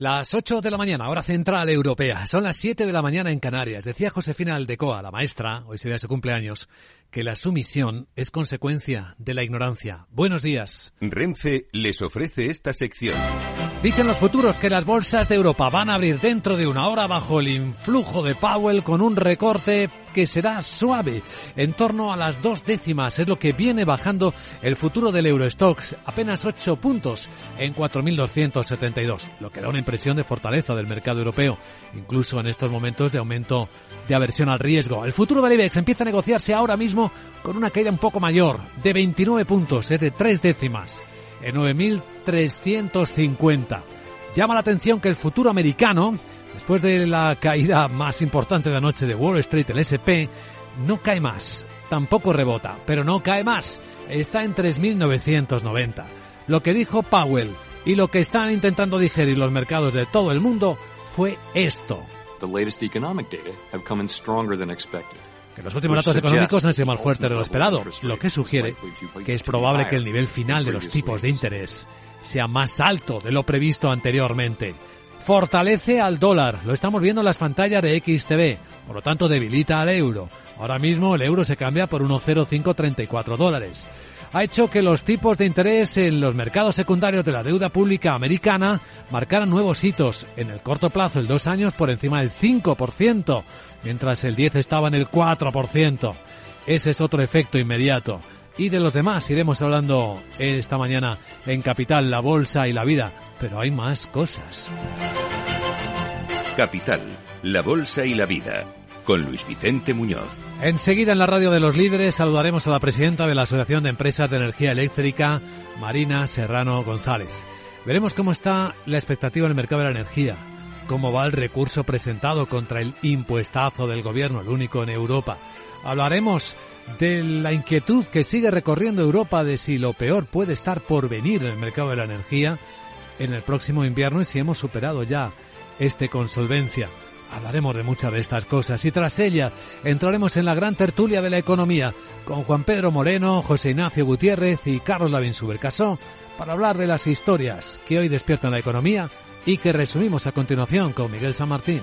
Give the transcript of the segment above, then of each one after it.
Las 8 de la mañana, hora central europea. Son las 7 de la mañana en Canarias. Decía Josefina Aldecoa, la maestra, hoy sería su cumpleaños, que la sumisión es consecuencia de la ignorancia. Buenos días. Renfe les ofrece esta sección. Dicen los futuros que las bolsas de Europa van a abrir dentro de una hora bajo el influjo de Powell con un recorte que será suave, en torno a las dos décimas. Es lo que viene bajando el futuro del Eurostox, apenas 8 puntos en 4.272, lo que da una impresión de fortaleza del mercado europeo, incluso en estos momentos de aumento de aversión al riesgo. El futuro del IBEX empieza a negociarse ahora mismo con una caída un poco mayor, de 29 puntos, es de tres décimas, en 9.350. Llama la atención que el futuro americano, después de la caída más importante de anoche de Wall Street, el SP, no cae más, tampoco rebota, pero no cae más, está en 3.990. Lo que dijo Powell y lo que están intentando digerir los mercados de todo el mundo fue esto. Que los últimos datos económicos han sido más fuertes de lo esperado, lo que sugiere que es probable que el nivel final de los tipos de interés sea más alto de lo previsto anteriormente. Fortalece al dólar, lo estamos viendo en las pantallas de XTV, por lo tanto debilita al euro. Ahora mismo el euro se cambia por 1,0534 dólares. Ha hecho que los tipos de interés en los mercados secundarios de la deuda pública americana marcaran nuevos hitos. En el corto plazo, el dos años por encima del 5%, mientras el 10 estaba en el 4%. Ese es otro efecto inmediato. Y de los demás iremos hablando esta mañana en Capital, la Bolsa y la Vida. Pero hay más cosas. Capital, la Bolsa y la Vida, con Luis Vicente Muñoz. Enseguida en la radio de los líderes saludaremos a la presidenta de la Asociación de Empresas de Energía Eléctrica, Marina Serrano González. Veremos cómo está la expectativa en el mercado de la energía, cómo va el recurso presentado contra el impuestazo del gobierno, el único en Europa. Hablaremos de la inquietud que sigue recorriendo Europa de si lo peor puede estar por venir en el mercado de la energía en el próximo invierno y si hemos superado ya este con solvencia. Hablaremos de muchas de estas cosas y tras ella entraremos en la gran tertulia de la economía con Juan Pedro Moreno, José Ignacio Gutiérrez y Carlos Lavín Subercasó para hablar de las historias que hoy despiertan la economía y que resumimos a continuación con Miguel San Martín.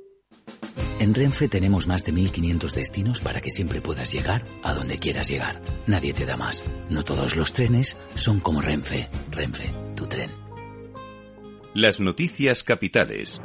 En Renfe tenemos más de 1500 destinos para que siempre puedas llegar a donde quieras llegar. Nadie te da más. No todos los trenes son como Renfe. Renfe, tu tren. Las noticias capitales.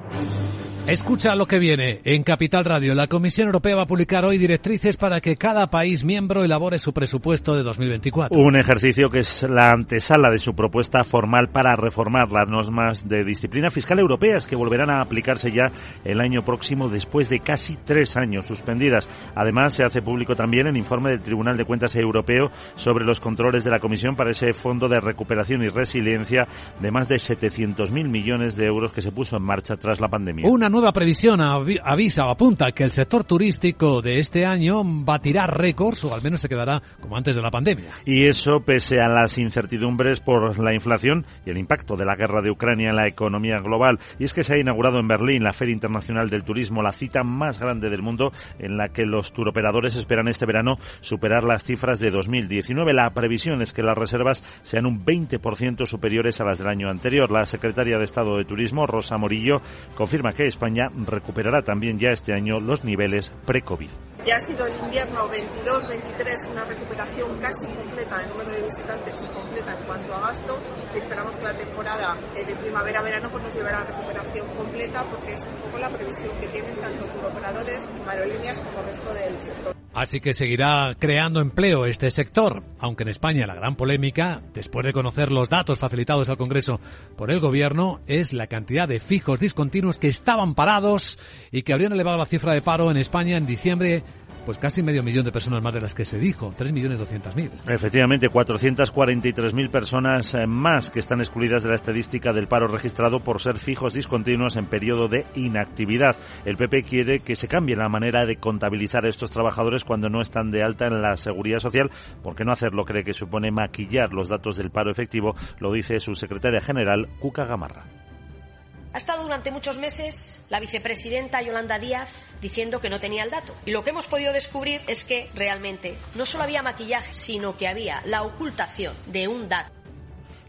Escucha lo que viene. En Capital Radio, la Comisión Europea va a publicar hoy directrices para que cada país miembro elabore su presupuesto de 2024. Un ejercicio que es la antesala de su propuesta formal para reformar las normas de disciplina fiscal europeas que volverán a aplicarse ya el año próximo después de casi tres años suspendidas. Además, se hace público también el informe del Tribunal de Cuentas Europeo sobre los controles de la Comisión para ese Fondo de Recuperación y Resiliencia de más de 700.000 millones de euros que se puso en marcha tras la pandemia. Una nueva previsión avisa o apunta que el sector turístico de este año batirá récords o al menos se quedará como antes de la pandemia. Y eso pese a las incertidumbres por la inflación y el impacto de la guerra de Ucrania en la economía global. Y es que se ha inaugurado en Berlín la Feria Internacional del Turismo, la cita más grande del mundo en la que los turoperadores esperan este verano superar las cifras de 2019. La previsión es que las reservas sean un 20% superiores a las del año anterior. La secretaria de Estado de Turismo, Rosa Morillo, confirma que España recuperará también ya este año los niveles pre-COVID. Ya ha sido el invierno 22-23 una recuperación casi completa del número de visitantes y completa en cuanto a gasto. Esperamos que la temporada de primavera-verano pues nos llevará a recuperación completa porque es un poco la previsión que tienen tanto turoperadores, aerolíneas como el resto del sector. Así que seguirá creando empleo este sector, aunque en España la gran polémica, después de conocer los datos facilitados al Congreso por el Gobierno, es la cantidad de fijos discontinuos que estaban parados y que habrían elevado la cifra de paro en España en diciembre pues casi medio millón de personas más de las que se dijo, 3.200.000. Efectivamente, 443.000 personas eh, más que están excluidas de la estadística del paro registrado por ser fijos discontinuos en periodo de inactividad. El PP quiere que se cambie la manera de contabilizar a estos trabajadores cuando no están de alta en la seguridad social. ¿Por qué no hacerlo? Cree que supone maquillar los datos del paro efectivo, lo dice su secretaria general, Cuca Gamarra. Ha estado durante muchos meses la vicepresidenta Yolanda Díaz diciendo que no tenía el dato. Y lo que hemos podido descubrir es que realmente no solo había maquillaje, sino que había la ocultación de un dato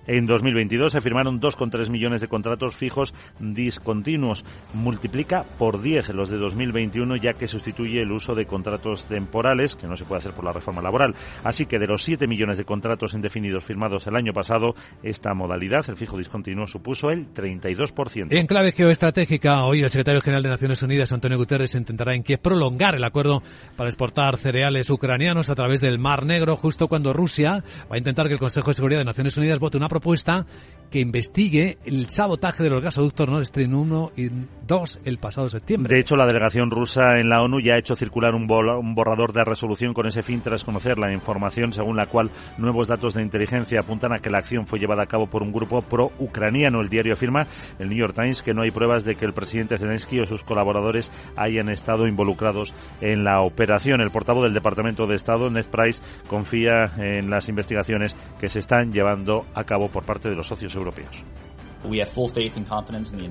en 2022 se firmaron 2,3 millones de contratos fijos discontinuos. Multiplica por 10 los de 2021 ya que sustituye el uso de contratos temporales, que no se puede hacer por la reforma laboral. Así que de los 7 millones de contratos indefinidos firmados el año pasado, esta modalidad, el fijo discontinuo, supuso el 32%. En clave geoestratégica, hoy el secretario general de Naciones Unidas, Antonio Guterres, intentará en Kiev prolongar el acuerdo para exportar cereales ucranianos a través del Mar Negro, justo cuando Rusia va a intentar que el Consejo de Seguridad de Naciones Unidas vote una propuesta que investigue el sabotaje de los gasoductos Nord Stream 1 y 2 el pasado septiembre. De hecho, la delegación rusa en la ONU ya ha hecho circular un, borrador de resolución con ese fin tras conocer la información según la cual nuevos datos de inteligencia apuntan a que la acción fue llevada a cabo por un grupo pro-ucraniano. El diario afirma, el New York Times, que no hay pruebas de que el presidente Zelensky o sus colaboradores hayan estado involucrados en la operación. El portavoz del Departamento de Estado, Ned Price, confía en las investigaciones que se están llevando a cabo por parte de los socios europeos.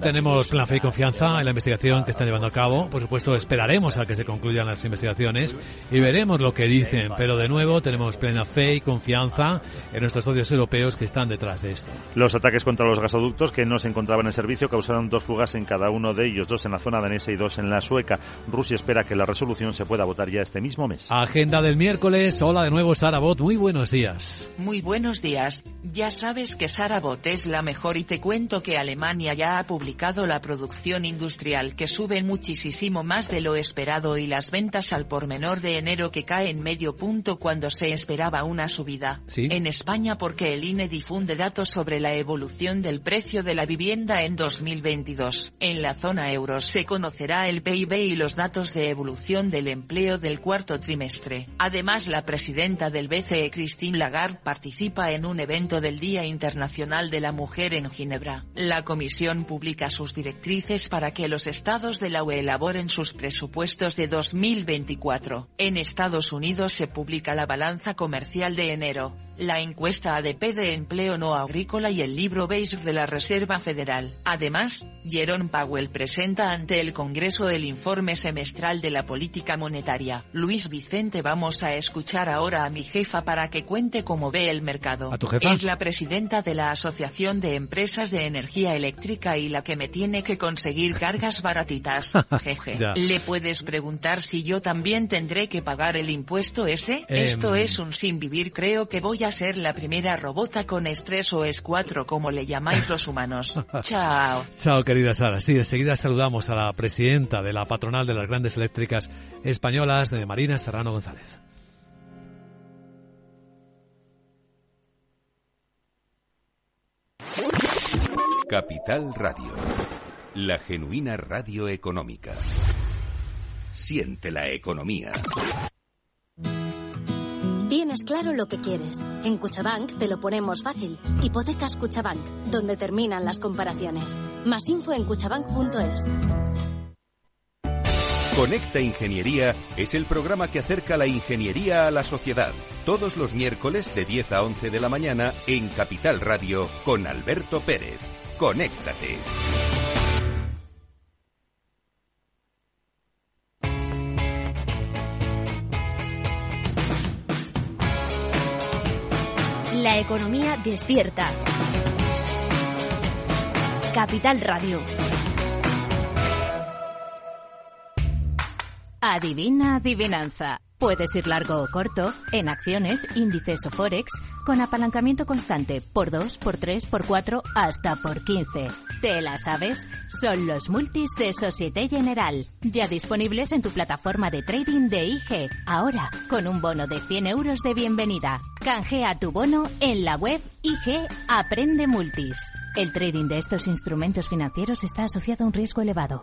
Tenemos plena fe y confianza en la investigación que están llevando a cabo. Por supuesto, esperaremos a que se concluyan las investigaciones y veremos lo que dicen. Pero de nuevo, tenemos plena fe y confianza en nuestros socios europeos que están detrás de esto. Los ataques contra los gasoductos que no se encontraban en servicio causaron dos fugas en cada uno de ellos, dos en la zona danesa y dos en la sueca. Rusia espera que la resolución se pueda votar ya este mismo mes. Agenda del miércoles. Hola de nuevo, Sara Bot. Muy buenos días. Muy buenos días. Ya sabes que Sara Bot es la mejor y te cuento que Alemania ya ha publicado la producción industrial que sube muchísimo más de lo esperado y las ventas al por menor de enero que caen medio punto cuando se esperaba una subida. En España porque el INE difunde datos sobre la evolución del precio de la vivienda en 2022. En la zona euro se conocerá el PIB y los datos de evolución del empleo del cuarto trimestre. Además la presidenta del BCE Christine Lagarde participa en un evento del Día Internacional de la Mujer en Ginebra. La Comisión publica sus directrices para que los estados de la UE elaboren sus presupuestos de 2024. En Estados Unidos se publica la balanza comercial de enero la encuesta ADP de empleo no agrícola y el libro beige de la Reserva Federal. Además, Jerome Powell presenta ante el Congreso el informe semestral de la política monetaria. Luis Vicente vamos a escuchar ahora a mi jefa para que cuente cómo ve el mercado. ¿A tu jefa? Es la presidenta de la Asociación de Empresas de Energía Eléctrica y la que me tiene que conseguir cargas baratitas. Jeje. ¿Le puedes preguntar si yo también tendré que pagar el impuesto ese? Esto Em. es un sin vivir creo que voy a ser la primera robota con estrés o es cuatro como le llamáis los humanos. Chao. Chao, querida Sara. Sí, enseguida saludamos a la presidenta de la patronal de las grandes eléctricas españolas, de Marina Serrano González. Capital Radio. La genuina radio económica. Siente la economía. Tienes claro lo que quieres. En Cuchabank te lo ponemos fácil. Hipotecas Cuchabank, donde terminan las comparaciones. Más info en cuchabank.es. Conecta Ingeniería es el programa que acerca la ingeniería a la sociedad. Todos los miércoles de 10 a 11 de la mañana en Capital Radio con Alberto Pérez. Conéctate. La economía despierta. Capital Radio. Adivina adivinanza. Puedes ir largo o corto, en acciones, índices o forex, con apalancamiento constante, por 2, por 3, por 4, hasta por 15. ¿Te la sabes? Son los multis de Societe General, ya disponibles en tu plataforma de trading de IG. Ahora, con un bono de 100 euros de bienvenida. Canjea tu bono en la web IG Aprende Multis. El trading de estos instrumentos financieros está asociado a un riesgo elevado.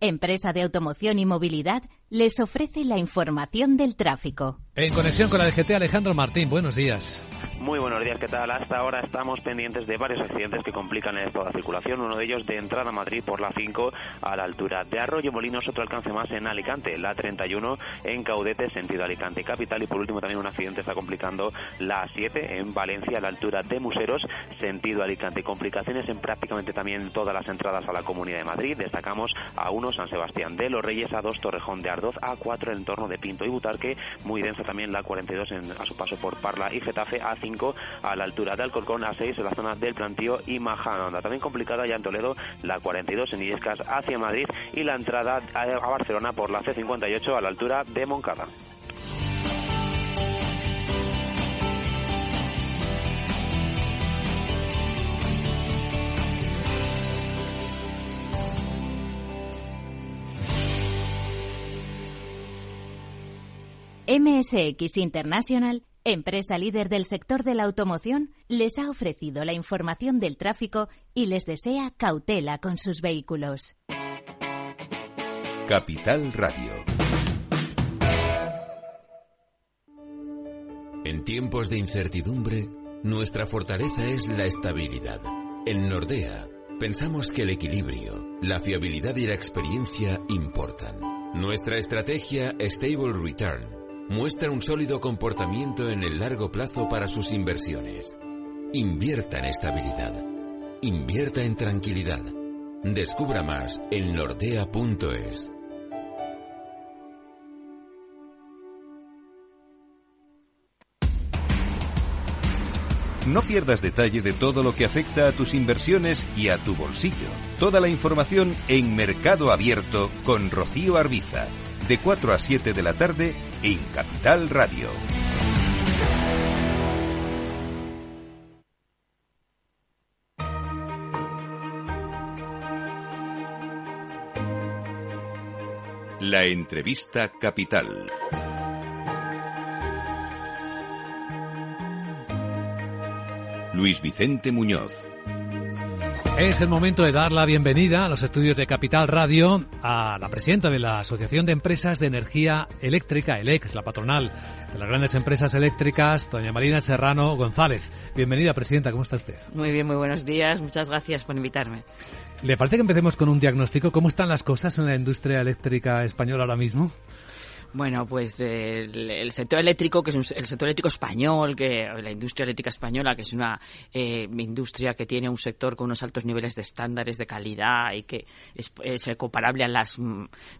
empresa de automoción y movilidad, les ofrece la información del tráfico. En conexión con la DGT, Alejandro Martín, buenos días. Muy buenos días, ¿qué tal? Hasta ahora estamos pendientes de varios accidentes que complican el estado de circulación. Uno de ellos de entrada a Madrid por la 5 a la altura de Arroyo Molinos, otro alcance más en Alicante, la 31 en Caudete, sentido Alicante Capital. Y por último también un accidente está complicando la 7 en Valencia a la altura de Museros, sentido Alicante. Complicaciones en prácticamente también todas las entradas a la Comunidad de Madrid. Destacamos a 1 San Sebastián de los Reyes, a 2 Torrejón de Ardoz, a 4 el entorno de Pinto y Butarque. Muy densa también la 42 en, a su paso por Parla y Getafe, a 5 a la altura de Alcorcón, a 6 en la zona del Plantío y Majadahonda. También complicada ya en Toledo, la 42 en Illescas hacia Madrid y la entrada a Barcelona por la C58 a la altura de Moncada. MSX International, empresa líder del sector de la automoción, les ha ofrecido la información del tráfico y les desea cautela con sus vehículos. Capital Radio. En tiempos de incertidumbre, nuestra fortaleza es la estabilidad. En Nordea, pensamos que el equilibrio, la fiabilidad y la experiencia importan. Nuestra estrategia Stable Return muestra un sólido comportamiento en el largo plazo para sus inversiones. Invierta en estabilidad. Invierta en tranquilidad. Descubra más en nordea.es. No pierdas detalle de todo lo que afecta a tus inversiones y a tu bolsillo. Toda la información en Mercado Abierto con Rocío Arbiza, de 4 a 7 de la tarde en Capital Radio. La entrevista capital. Luis Vicente Muñoz. Es el momento de dar la bienvenida a los estudios de Capital Radio a la presidenta de la Asociación de Empresas de Energía Eléctrica, ELEX, la patronal de las grandes empresas eléctricas, doña Marina Serrano González. Bienvenida, presidenta, ¿cómo está usted? Muy bien, muy buenos días, muchas gracias por invitarme. ¿Le parece que empecemos con un diagnóstico? ¿Cómo están las cosas en la industria eléctrica española ahora mismo? Bueno, pues eh, el, el, sector eléctrico, que es un, el sector eléctrico español, que la industria eléctrica española, que es una eh, industria que tiene un sector con unos altos niveles de estándares de calidad y que es, comparable a las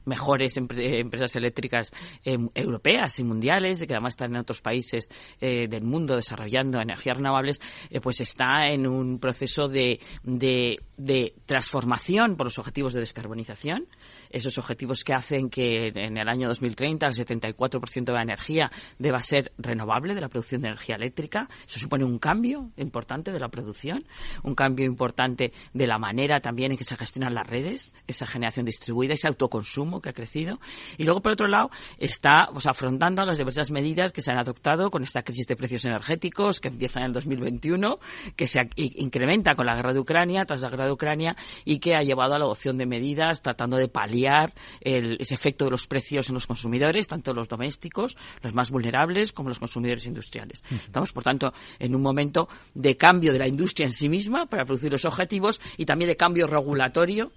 mejores empre empresas eléctricas eh, europeas y mundiales, y que además están en otros países del mundo desarrollando energías renovables, pues está en un proceso de, de transformación por los objetivos de descarbonización, esos objetivos que hacen que en el año 2030 el 74% de la energía deba ser renovable de la producción de energía eléctrica. Eso supone un cambio importante de la producción, un cambio importante de la manera también en que se gestionan las redes, esa generación distribuida, ese autoconsumo que ha crecido. Y luego, por otro lado, está pues, afrontando las diversas medidas que se han adoptado con esta crisis de precios energéticos que empieza en el 2021, que se incrementa con la guerra de Ucrania, tras la guerra de Ucrania, y que ha llevado a la adopción de medidas tratando de paliar el, ese efecto de los precios en los consumidores, tanto los domésticos, los más vulnerables, como los consumidores industriales. Uh -huh. Estamos, por tanto, en un momento de cambio de la industria en sí misma para producir los objetivos y también de cambio regulatorio.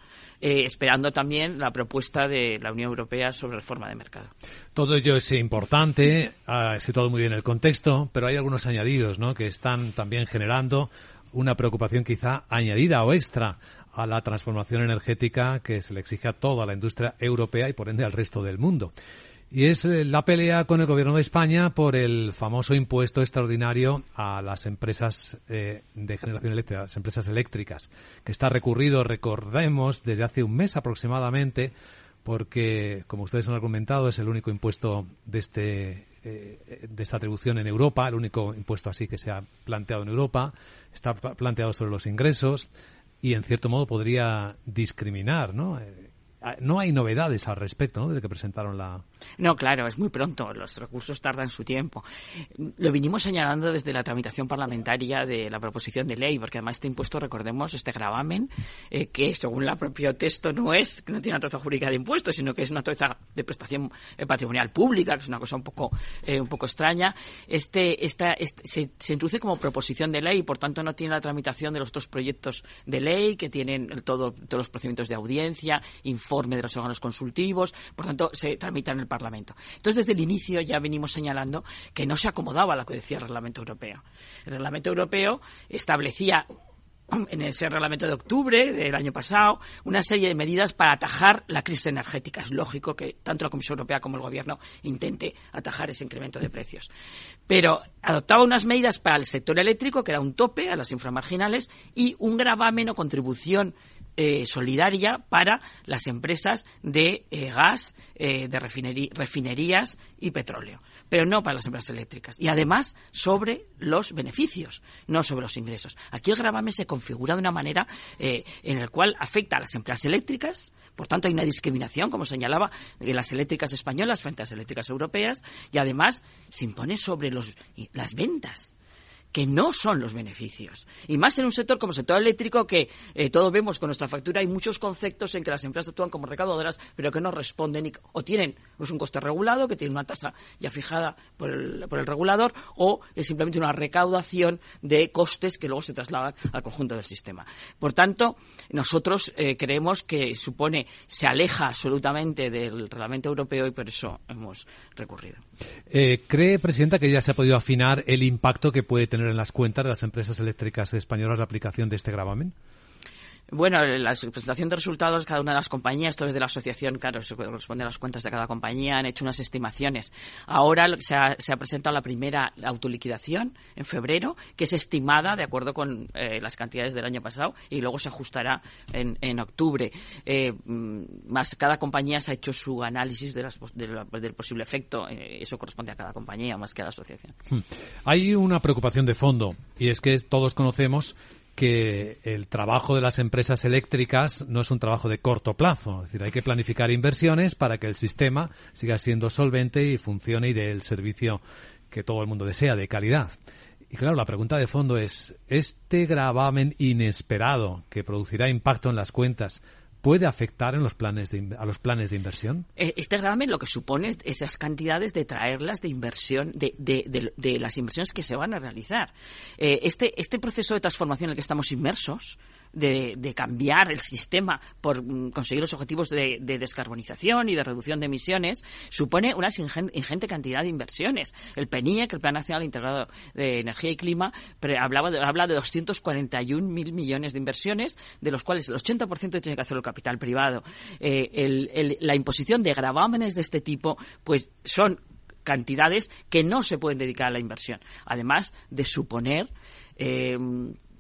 Eh, esperando también la propuesta de la Unión Europea sobre reforma de mercado. Todo ello es importante, ha situado muy bien el contexto, pero hay algunos añadidos ¿no? que están también generando una preocupación quizá añadida o extra a la transformación energética que se le exige a toda la industria europea y por ende al resto del mundo. Y es la pelea con el gobierno de España por el famoso impuesto extraordinario a las empresas eh, de generación eléctrica, las empresas eléctricas, que está recurrido, recordemos, desde hace un mes aproximadamente porque, como ustedes han argumentado, es el único impuesto de este eh, de esta atribución en Europa, el único impuesto así que se ha planteado en Europa, está planteado sobre los ingresos y, en cierto modo, podría discriminar, ¿no? Eh, no hay novedades al respecto, ¿no? Desde que presentaron la. No, claro, es muy pronto. Los recursos tardan su tiempo. Lo vinimos señalando desde la tramitación parlamentaria de la proposición de ley, porque además este impuesto, recordemos, este gravamen, eh, que según el propio texto no es, no tiene una troza jurídica de impuestos, sino que es una troza de prestación eh, patrimonial pública, que es una cosa un poco, eh, un poco extraña. Este, esta, este, se, introduce como proposición de ley, por tanto no tiene la tramitación de los otros proyectos de ley que tienen todos los procedimientos de audiencia, informe de los órganos consultivos, por tanto, se tramita en el Parlamento. Entonces, desde el inicio ya venimos señalando que no se acomodaba a lo que decía el Reglamento Europeo. El Reglamento Europeo establecía en ese reglamento de octubre del año pasado una serie de medidas para atajar la crisis energética. Es lógico que tanto la Comisión Europea como el Gobierno intente atajar ese incremento de precios. Pero adoptaba unas medidas para el sector eléctrico, que era un tope a las inframarginales, y un gravamen o contribución eh, solidaria para las empresas de eh, gas, eh, de refinerías y petróleo, pero no para las empresas eléctricas. Y además sobre los beneficios, no sobre los ingresos. Aquí el gravamen se configura de una manera en la cual afecta a las empresas eléctricas, por tanto hay una discriminación, como señalaba, de las eléctricas españolas frente a las eléctricas europeas, y además se impone sobre los, las ventas que no son los beneficios. Y más en un sector como el sector eléctrico que eh, todos vemos con nuestra factura hay muchos conceptos en que las empresas actúan como recaudadoras pero que no responden o tienen pues, un coste regulado que tiene una tasa ya fijada por el, por el regulador o es simplemente una recaudación de costes que luego se trasladan al conjunto del sistema. Por tanto, nosotros eh, creemos que supone, se aleja absolutamente del reglamento europeo y por eso hemos recurrido. Eh, ¿Cree, Presidenta, que ya se ha podido afinar el impacto que puede tener en las cuentas de las empresas eléctricas españolas la aplicación de este gravamen? Bueno, la presentación de resultados, cada una de las compañías, esto es de la asociación, claro, se corresponde a las cuentas de cada compañía, han hecho unas estimaciones. Ahora se ha, se ha presentado la primera autoliquidación en febrero, que es estimada de acuerdo con eh, las cantidades del año pasado y luego se ajustará en, en octubre. Eh, mm, más cada compañía se ha hecho su análisis del posible efecto. Eh, eso corresponde a cada compañía más que a la asociación. Hmm. Hay una preocupación de fondo y es que todos conocemos que el trabajo de las empresas eléctricas no es un trabajo de corto plazo. Es decir, hay que planificar inversiones para que el sistema siga siendo solvente y funcione y dé el servicio que todo el mundo desea, de calidad. Y claro, la pregunta de fondo es, ¿este gravamen inesperado que producirá impacto en las cuentas puede afectar en los planes a los planes de inversión? Eh, este gravamen lo que supone es esas cantidades de traerlas de inversión, de, de, las inversiones que se van a realizar. Eh, este, este proceso de transformación en el que estamos inmersos, de, cambiar el sistema por mm, conseguir los objetivos de, descarbonización y de reducción de emisiones, supone una ingente cantidad de inversiones. El PNIEC, el Plan Nacional Integrado de Energía y Clima, hablaba habla de 241.000 millones de inversiones, de los cuales el 80% tiene que hacer el capital privado. Eh, la imposición de gravámenes de este tipo, pues son cantidades que no se pueden dedicar a la inversión, además de suponer eh,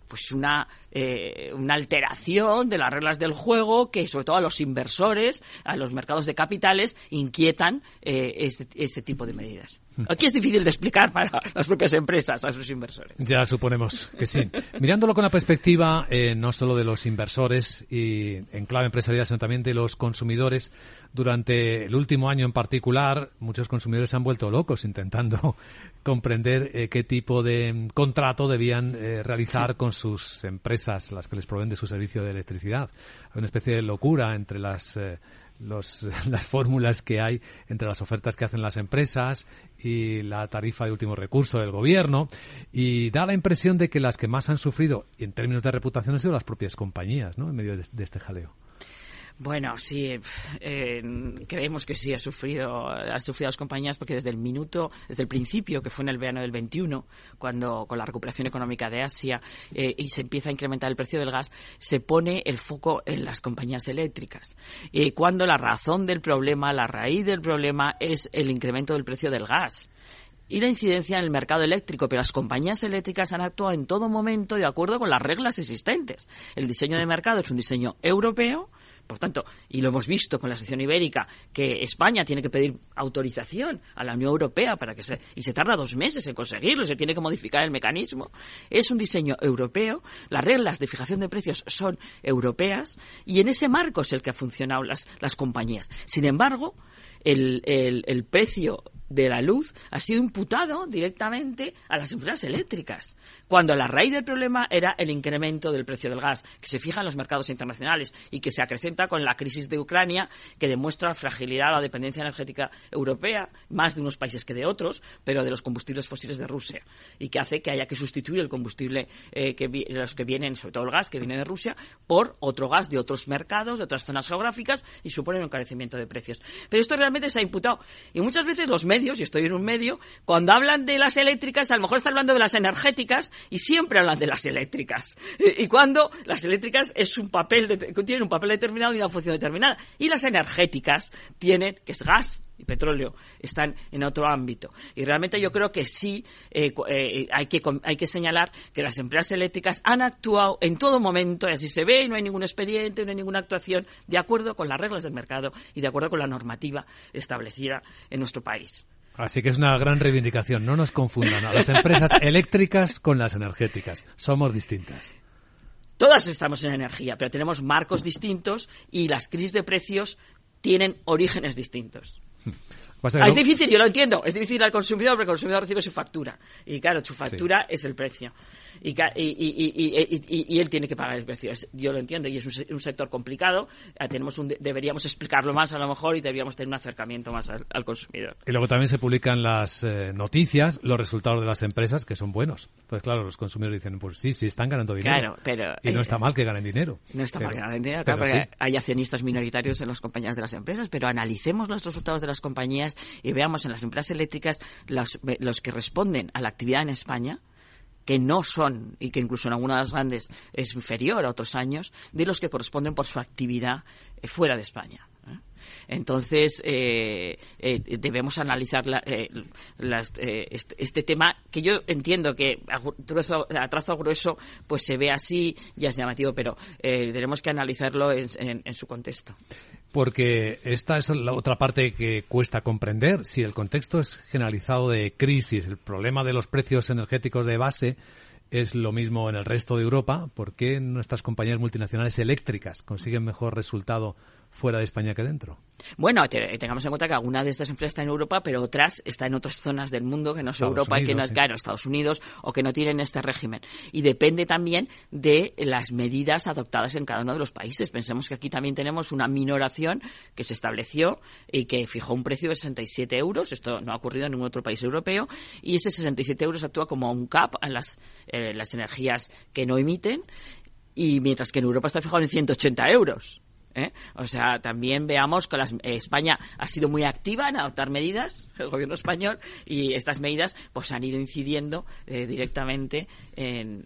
pues una, eh, una alteración de las reglas del juego que sobre todo a los inversores, a los mercados de capitales, inquietan eh, este, ese tipo de medidas. Aquí es difícil de explicar para las propias empresas, a sus inversores. Ya suponemos que sí. Mirándolo con la perspectiva eh, no solo de los inversores y en clave empresarial, sino también de los consumidores, durante el último año en particular, muchos consumidores se han vuelto locos intentando comprender eh, qué tipo de contrato debían eh, realizar con sus empresas, las que les proveen de su servicio de electricidad. Hay una especie de locura entre las, eh, las fórmulas que hay entre las ofertas que hacen las empresas y la tarifa de último recurso del gobierno y da la impresión de que las que más han sufrido en términos de reputación han sido las propias compañías, ¿no? En medio de este jaleo. Bueno, sí, eh, creemos que sí ha sufrido, ha sufrido las compañías porque desde el minuto, desde el principio, que fue en el verano del 21, cuando con la recuperación económica de Asia eh, y se empieza a incrementar el precio del gas, se pone el foco en las compañías eléctricas. Y cuando la razón del problema, la raíz del problema es el incremento del precio del gas y la incidencia en el mercado eléctrico, pero las compañías eléctricas han actuado en todo momento de acuerdo con las reglas existentes. El diseño de mercado es un diseño europeo Por tanto, y lo hemos visto con la sección ibérica, que España tiene que pedir autorización a la Unión Europea para que se, y se tarda dos meses en conseguirlo, se tiene que modificar el mecanismo. Es un diseño europeo, las reglas de fijación de precios son europeas y en ese marco es el que han funcionado las, las compañías. Sin embargo, el, el, el precio de la luz ha sido imputado directamente a las empresas eléctricas, cuando la raíz del problema era el incremento del precio del gas, que se fija en los mercados internacionales y que se acrecenta con la crisis de Ucrania, que demuestra fragilidad a la dependencia energética europea, más de unos países que de otros, pero de los combustibles fósiles de Rusia, y que hace que haya que sustituir el combustible eh, que los que vienen, sobre todo el gas que viene de Rusia, por otro gas de otros mercados, de otras zonas geográficas, y supone un encarecimiento de precios. Pero esto realmente se ha imputado. Y muchas veces los medios, y estoy en un medio, cuando hablan de las eléctricas, a lo mejor están hablando de las energéticas y siempre hablan de las eléctricas. Y cuando las eléctricas es un papel tienen un papel determinado y una función determinada. Y las energéticas tienen, que es gas, y petróleo están en otro ámbito. Y realmente yo creo que sí eh, eh, hay, que, hay que señalar que las empresas eléctricas han actuado en todo momento, y así se ve, y no hay ningún expediente, no hay ninguna actuación, de acuerdo con las reglas del mercado y de acuerdo con la normativa establecida en nuestro país. Así que es una gran reivindicación. No nos confundan a las empresas eléctricas con las energéticas. Somos distintas. Todas estamos en energía, pero tenemos marcos distintos y las crisis de precios tienen orígenes distintos. Es difícil, yo lo entiendo. Es difícil al consumidor porque el consumidor recibe su factura. Y claro, su factura es el precio y, y, él tiene que pagar el precio. Yo lo entiendo y es un, sector complicado. Eh, tenemos deberíamos explicarlo más a lo mejor y deberíamos tener un acercamiento más al, consumidor. Y luego también se publican las eh, noticias, los resultados de las empresas que son buenos. Entonces, claro, los consumidores dicen, pues sí, sí, están ganando dinero. pero, y no está mal que ganen dinero. No está mal que ganen dinero, claro, porque hay accionistas minoritarios en las compañías de las empresas, pero analicemos los resultados de las compañías y veamos en las empresas eléctricas los, los que responden a la actividad en España que no son, y que incluso en algunas grandes es inferior a otros años, de los que corresponden por su actividad eh, fuera de España. ¿eh? Entonces, eh, debemos analizar este, este, tema, que yo entiendo que a, trazo grueso pues se ve así, ya es llamativo, pero tenemos que analizarlo en su contexto porque esta es la otra parte que cuesta comprender. Si el contexto es generalizado de crisis, el problema de los precios energéticos de base es lo mismo en el resto de Europa, ¿por qué nuestras compañías multinacionales eléctricas consiguen mejor resultado fuera de España que dentro. Bueno, tengamos en cuenta que alguna de estas empresas está en Europa, pero otras están en otras zonas del mundo que no son Europa y que no, claro, Estados Unidos o que no tienen este régimen. Y depende también de las medidas adoptadas en cada uno de los países. Pensemos que aquí también tenemos una minoración que se estableció y que fijó un precio de 67 euros. Esto no ha ocurrido en ningún otro país europeo. Y ese 67 euros actúa como un cap en las, eh, las energías que no emiten y mientras que en Europa está fijado en 180 euros. ¿Eh? O sea, también veamos que España ha sido muy activa en adoptar medidas, el gobierno español, y estas medidas pues han ido incidiendo eh, directamente en,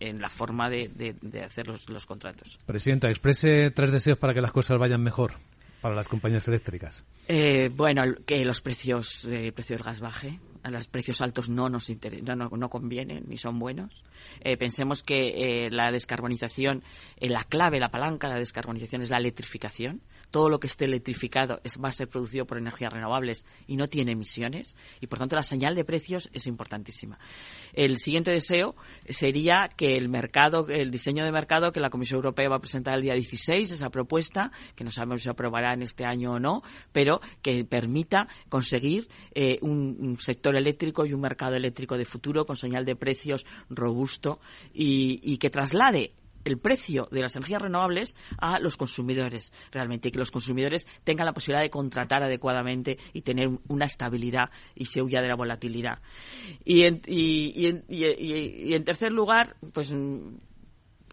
la forma de, hacer los, contratos. Presidenta, exprese tres deseos para que las cosas vayan mejor para las compañías eléctricas. Eh, bueno, que los precios, el precio del gas baje, a los precios altos no nos no, no, convienen ni son buenos. Eh, pensemos que eh, la descarbonización, eh, la clave, la palanca de la descarbonización es la electrificación. Todo lo que esté electrificado es, va a ser producido por energías renovables y no tiene emisiones. Y por tanto la señal de precios es importantísima. El siguiente deseo sería que el mercado, el diseño de mercado que la Comisión Europea va a presentar el día 16, esa propuesta, que no sabemos si aprobará en este año o no, pero que permita conseguir un sector eléctrico y un mercado eléctrico de futuro con señal de precios robusto y, que traslade el precio de las energías renovables a los consumidores realmente y que los consumidores tengan la posibilidad de contratar adecuadamente y tener una estabilidad y se huya de la volatilidad. Y en, y, y en tercer lugar, pues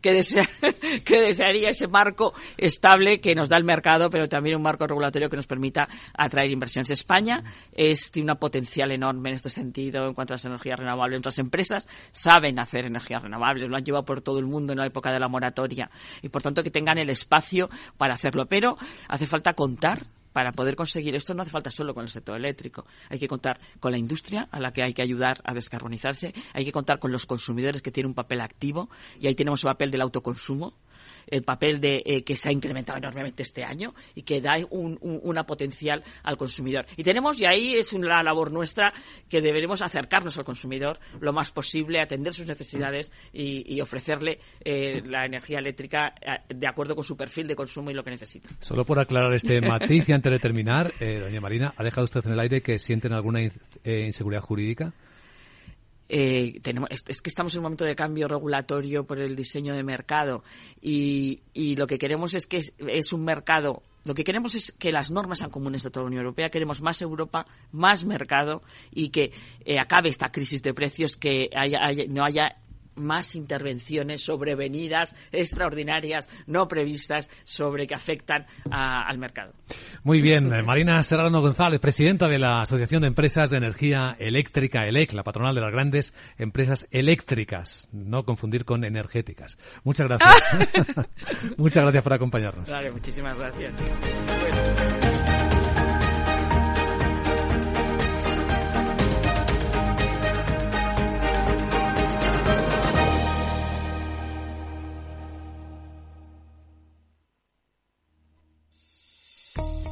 que, que desearía ese marco estable que nos da el mercado, pero también un marco regulatorio que nos permita atraer inversiones. España es, tiene una potencial enorme en este sentido en cuanto a las energías renovables. Nuestras empresas saben hacer energías renovables, lo han llevado por todo el mundo en la época de la moratoria y por tanto que tengan el espacio para hacerlo. Pero hace falta contar para poder conseguir esto no hace falta solo con el sector eléctrico. Hay que contar con la industria a la que hay que ayudar a descarbonizarse. Hay que contar con los consumidores que tienen un papel activo y ahí tenemos el papel del autoconsumo el papel de eh, que se ha incrementado enormemente este año y que da un, una potencial al consumidor. Y tenemos, y ahí es una labor nuestra, que deberemos acercarnos al consumidor lo más posible, atender sus necesidades y, ofrecerle eh, la energía eléctrica eh, de acuerdo con su perfil de consumo y lo que necesita. Solo por aclarar este matiz y antes de terminar, doña Marina, ¿ha dejado usted en el aire que sienten alguna inseguridad jurídica? Eh, tenemos, es, que estamos en un momento de cambio regulatorio por el diseño de mercado y, lo que queremos es que es, un mercado lo que queremos es que las normas sean comunes de toda la Unión Europea. Queremos más Europa, más mercado y que eh, acabe esta crisis de precios, que no haya más intervenciones sobrevenidas, extraordinarias, no previstas, sobre que afectan al mercado. Muy bien, Marina Serrano González, presidenta de la Asociación de Empresas de Energía Eléctrica, ELEC, la patronal de las grandes empresas eléctricas, no confundir con energéticas. Muchas gracias. Muchas gracias por acompañarnos. Vale, muchísimas gracias.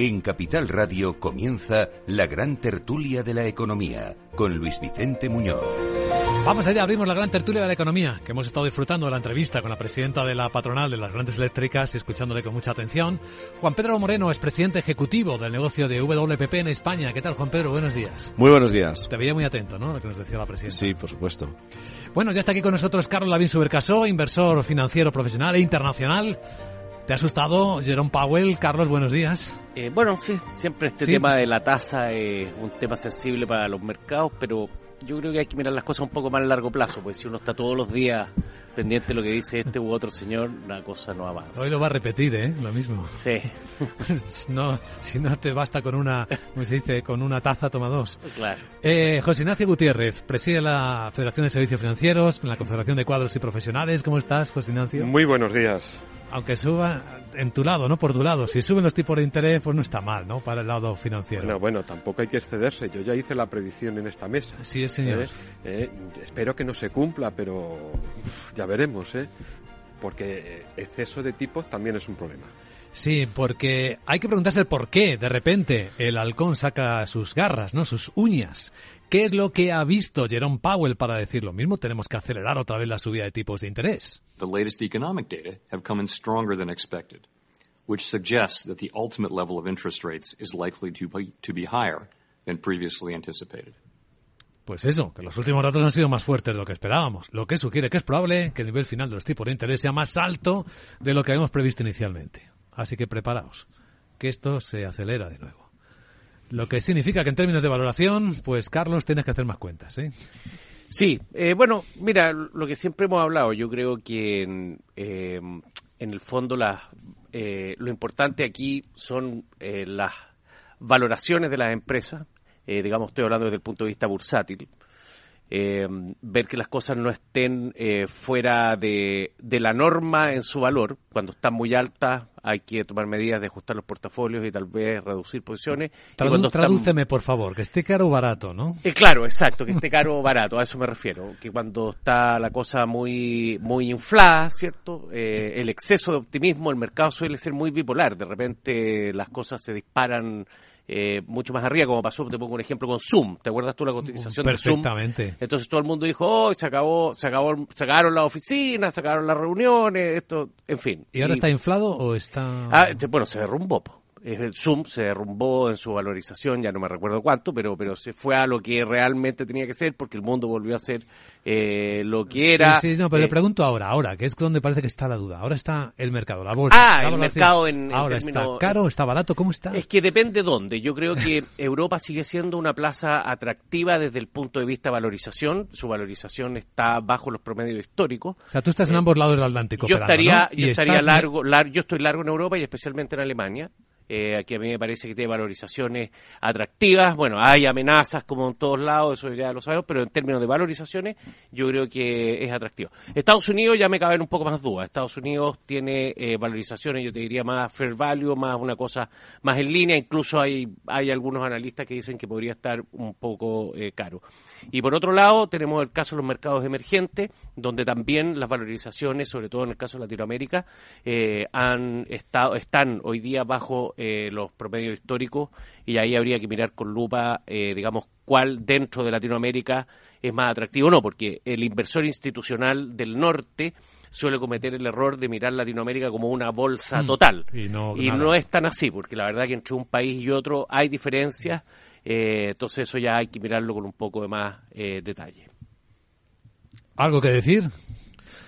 En Capital Radio comienza la gran tertulia de la economía con Luis Vicente Muñoz. Vamos allá, abrimos la gran tertulia de la economía, que hemos estado disfrutando de la entrevista con la presidenta de la patronal de las grandes eléctricas y escuchándole con mucha atención. Juan Pedro Moreno es presidente ejecutivo del negocio de WPP en España. ¿Qué tal, Juan Pedro? Buenos días. Muy buenos días. Te veía muy atento, ¿no? Lo que nos decía la presidenta. Sí, por supuesto. Bueno, ya está aquí con nosotros Carlos Lavín Subercasó, inversor financiero profesional e internacional. ¿Te ha asustado Jerome Powell? Carlos, buenos días. Eh, bueno, sí, siempre este tema de la tasa es un tema sensible para los mercados, pero yo creo que hay que mirar las cosas un poco más a largo plazo, pues si uno está todos los días pendiente de lo que dice este u otro señor, la cosa no avanza. Hoy lo va a repetir, ¿eh? Lo mismo. Sí. no, si no te basta con una, ¿cómo se dice? Con una taza, toma dos. Claro. Eh, José Ignacio Gutiérrez, preside la Federación de Servicios Financieros, la Confederación de Cuadros y Profesionales. ¿Cómo estás, José Ignacio? Muy buenos días aunque suba en tu lado, no por tu lado. Si suben los tipos de interés, pues no está mal, ¿no? Para el lado financiero. Bueno, bueno, tampoco hay que excederse. Yo ya hice la predicción en esta mesa. Sí, señor. ¿Eh? Eh, espero que no se cumpla, pero ya veremos, ¿eh? Porque exceso de tipos también es un problema. Sí, porque hay que preguntarse el por qué de repente el halcón saca sus garras, ¿no? Sus uñas. ¿Qué es lo que ha visto Jerome Powell para decir lo mismo? Tenemos que acelerar otra vez la subida de tipos de interés. The latest economic data have come in stronger than expected, which suggests that the ultimate level of interest rates is likely to be, to be higher than previously anticipated. Pues eso, que los últimos datos han sido más fuertes de lo que esperábamos, lo que sugiere que es probable que el nivel final de los tipos de interés sea más alto de lo que habíamos previsto inicialmente. Así que preparaos, que esto se acelera de nuevo. Lo que significa que en términos de valoración, pues Carlos, tienes que hacer más cuentas, ¿eh? Sí, eh, bueno, mira, lo que siempre hemos hablado, yo creo que en, eh, en el fondo la, eh, lo importante aquí son eh, las valoraciones de las empresas, eh, digamos, estoy hablando desde el punto de vista bursátil, eh, ver que las cosas no estén eh, fuera de, de, la norma en su valor. Cuando están muy altas hay que tomar medidas de ajustar los portafolios y tal vez reducir posiciones. Tradu y cuando tradúceme, por favor, que esté caro o barato, ¿no? Eh, claro, exacto, que esté caro o barato, a eso me refiero. Que cuando está la cosa muy, muy inflada, ¿cierto? Eh, el exceso de optimismo, el mercado suele ser muy bipolar. De repente las cosas se disparan eh, mucho más arriba, como pasó, te pongo un ejemplo con Zoom. ¿Te acuerdas tú la cotización de Zoom? Perfectamente. Entonces todo el mundo dijo, oh, se acabó, se acabó, se acabaron las oficinas, se acabaron las reuniones, esto, en fin. ¿Y ahora está inflado o está...? Ah, este, bueno, se derrumbó. El Zoom se derrumbó en su valorización, ya no me recuerdo cuánto, pero pero se fue a lo que realmente tenía que ser porque el mundo volvió a ser eh, lo que era. Sí, sí, no, pero eh, le pregunto ahora, ahora, que es donde parece que está la duda. Ahora está el mercado, la bolsa. Ah, la el mercado en- en Ahora está caro, está barato, ¿cómo está? Es que depende dónde. Yo creo que Europa sigue siendo una plaza atractiva desde el punto de vista valorización. Su valorización está bajo los promedios históricos. O sea, tú estás en ambos lados del Atlántico. Yo operando, estaría, yo estaría largo, lar- yo estoy largo en Europa y especialmente en Alemania. Eh, aquí a mí me parece que tiene valorizaciones atractivas. Bueno, hay amenazas como en todos lados, eso ya lo sabemos, pero en términos de valorizaciones yo creo que es atractivo. Estados Unidos ya me caben un poco más dudas. Estados Unidos tiene eh, valorizaciones, yo te diría más fair value, más una cosa más en línea. Incluso hay, hay algunos analistas que dicen que podría estar un poco eh, caro. Y por otro lado, tenemos el caso de los mercados emergentes, donde también las valorizaciones, sobre todo en el caso de Latinoamérica, eh, han estado, están hoy día bajo eh, los promedios históricos y ahí habría que mirar con lupa, eh, digamos, cuál dentro de Latinoamérica es más atractivo o no, porque el inversor institucional del norte suele cometer el error de mirar Latinoamérica como una bolsa Mm. total. Y no y nada. no es tan así, porque la verdad que entre un país y otro hay diferencias, eh, entonces eso ya hay que mirarlo con un poco de más detalle. ¿Algo que decir?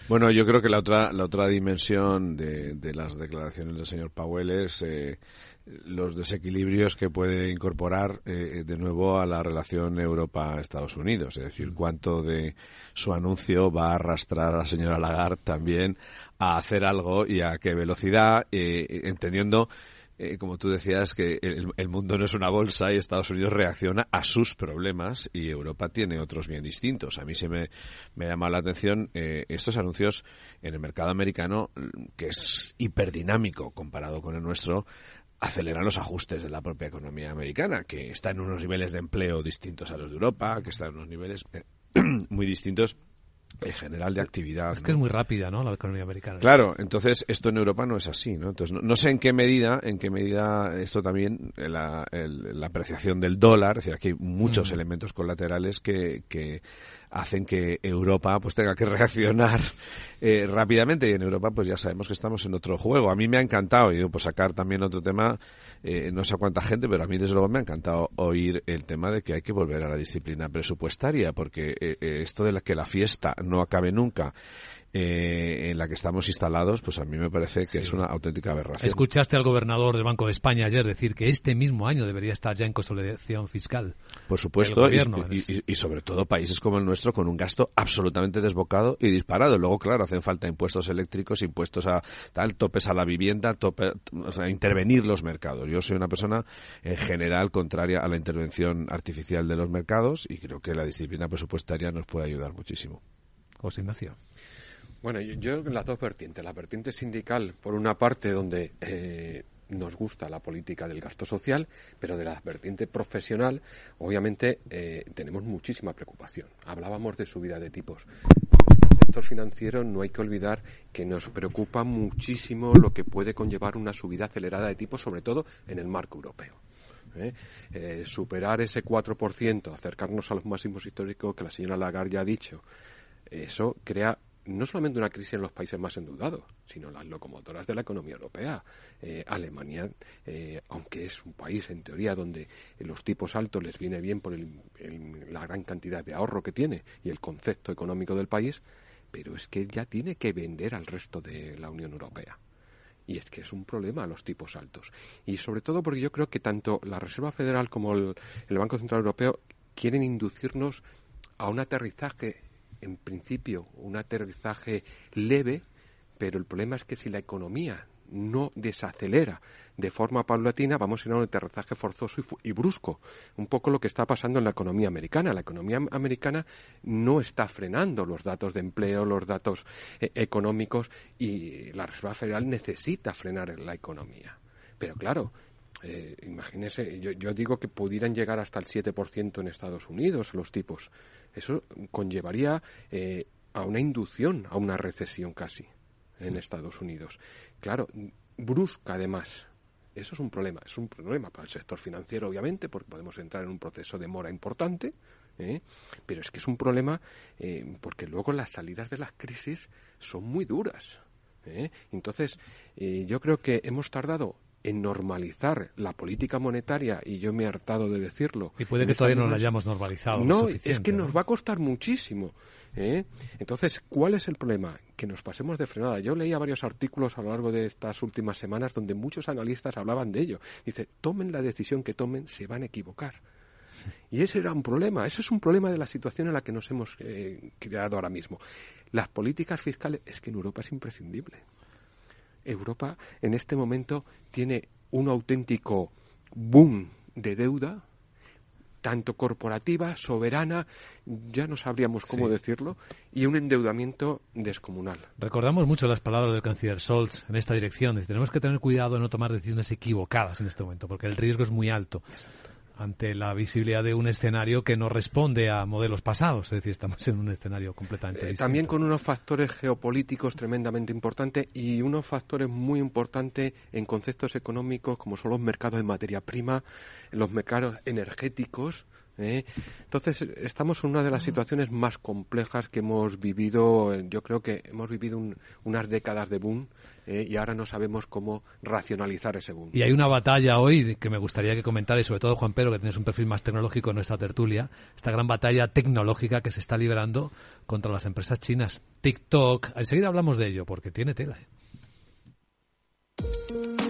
Bueno, yo creo que la otra, la otra dimensión de, de las declaraciones del señor Powell es eh, los desequilibrios que puede incorporar eh, de nuevo a la relación Europa-Estados Unidos. Es decir, cuánto de su anuncio va a arrastrar a la señora Lagarde también a hacer algo y a qué velocidad, eh, entendiendo eh, como tú decías, que el, el mundo no es una bolsa y Estados Unidos reacciona a sus problemas y Europa tiene otros bien distintos. A mí se me, me ha llamado la atención eh, estos anuncios en el mercado americano, que es hiperdinámico comparado con el nuestro, aceleran los ajustes de la propia economía americana, que está en unos niveles de empleo distintos a los de Europa, que está en unos niveles eh, muy distintos en general de actividad. Es que ¿no? es muy rápida, ¿no? La economía americana. Claro, entonces esto en Europa no es así, ¿no? Entonces no, no sé en qué medida, en qué medida esto también la, el- la apreciación del dólar, es decir, aquí hay muchos Mm. elementos colaterales que, que hacen que Europa pues tenga que reaccionar eh, rápidamente y en Europa pues ya sabemos que estamos en otro juego. A mí me ha encantado y pues sacar también otro tema, eh, no sé a cuánta gente, pero a mí desde luego me ha encantado oír el tema de que hay que volver a la disciplina presupuestaria porque eh, eh, esto de la que la fiesta no acabe nunca eh, en la que estamos instalados, pues a mí me parece que es una auténtica aberración. Escuchaste al gobernador del Banco de España ayer decir que este mismo año debería estar ya en consolidación fiscal. Por supuesto, gobierno, y- y- y sobre todo países como el nuestro con un gasto absolutamente desbocado y disparado. Luego, claro, hacen falta impuestos eléctricos, impuestos a tal, topes a la vivienda, tope, o sea, intervenir los mercados. Yo soy una persona en general contraria a la intervención artificial de los mercados y creo que la disciplina presupuestaria nos puede ayudar muchísimo. José Ignacio. Bueno, yo, en las dos vertientes. La vertiente sindical, por una parte, donde eh, nos gusta la política del gasto social, pero de la vertiente profesional, obviamente, eh, tenemos muchísima preocupación. Hablábamos de subida de tipos. El sector financiero no hay que olvidar que nos preocupa muchísimo lo que puede conllevar una subida acelerada de tipos, sobre todo en el marco europeo. ¿eh? Eh, superar ese 4%, acercarnos a los máximos históricos que la señora Lagarde ya ha dicho, eso crea no solamente una crisis en los países más endeudados, sino las locomotoras de la economía europea. Eh, Alemania, eh, aunque es un país en teoría donde los tipos altos les viene bien por la gran cantidad de ahorro que tiene y el concepto económico del país, pero es que ya tiene que vender al resto de la Unión Europea. Y es que es un problema los tipos altos. Y sobre todo porque yo creo que tanto la Reserva Federal como el, el Banco Central Europeo quieren inducirnos a un aterrizaje, en principio, un aterrizaje leve, pero el problema es que si la economía no desacelera de forma paulatina, vamos a ir a un aterrizaje forzoso y, brusco. Un poco lo que está pasando en la economía americana. La economía americana no está frenando los datos de empleo, los datos eh, económicos y la Reserva Federal necesita frenar la economía. Pero claro, eh, imagínese, yo, digo que pudieran llegar hasta el 7% en Estados Unidos los tipos. Eso conllevaría eh, a una inducción, a una recesión casi en Estados Unidos. Claro, brusca además. Eso es un problema. Es un problema para el sector financiero, obviamente, porque podemos entrar en un proceso de mora importante, ¿eh? pero es que es un problema eh, porque luego las salidas de las crisis son muy duras. ¿eh? Entonces, yo creo que hemos tardado en normalizar la política monetaria, y yo me he hartado de decirlo. Y puede que todavía no la hayamos normalizado. No, es que nos va a costar muchísimo. ¿eh? Entonces, ¿cuál es el problema? Que nos pasemos de frenada. Yo leía varios artículos a lo largo de estas últimas semanas donde muchos analistas hablaban de ello. Dice, tomen la decisión que tomen, se van a equivocar. Y ese era un problema, ese es un problema de la situación en la que nos hemos eh, creado ahora mismo. Las políticas fiscales, es que en Europa es imprescindible. Europa en este momento tiene un auténtico boom de deuda, tanto corporativa, soberana, ya no sabríamos cómo decirlo, y un endeudamiento descomunal. Recordamos mucho las palabras del canciller Scholz en esta dirección. tenemos que tener cuidado de no tomar decisiones equivocadas en este momento, porque el riesgo es muy alto ante la visibilidad de un escenario que no responde a modelos pasados, es decir, estamos en un escenario completamente eh, distinto. También con unos factores geopolíticos tremendamente importantes y unos factores muy importantes en conceptos económicos como son los mercados de materia prima, los mercados energéticos, ¿eh? Entonces, estamos en una de las situaciones más complejas que hemos vivido. Yo creo que hemos vivido unas décadas de boom ¿eh? y ahora no sabemos cómo racionalizar ese boom. Y hay una batalla hoy que me gustaría que comentara, y sobre todo Juan Pedro, que tienes un perfil más tecnológico en nuestra tertulia, esta gran batalla tecnológica que se está librando contra las empresas chinas. TikTok, enseguida hablamos de ello, porque tiene tela. ¿eh?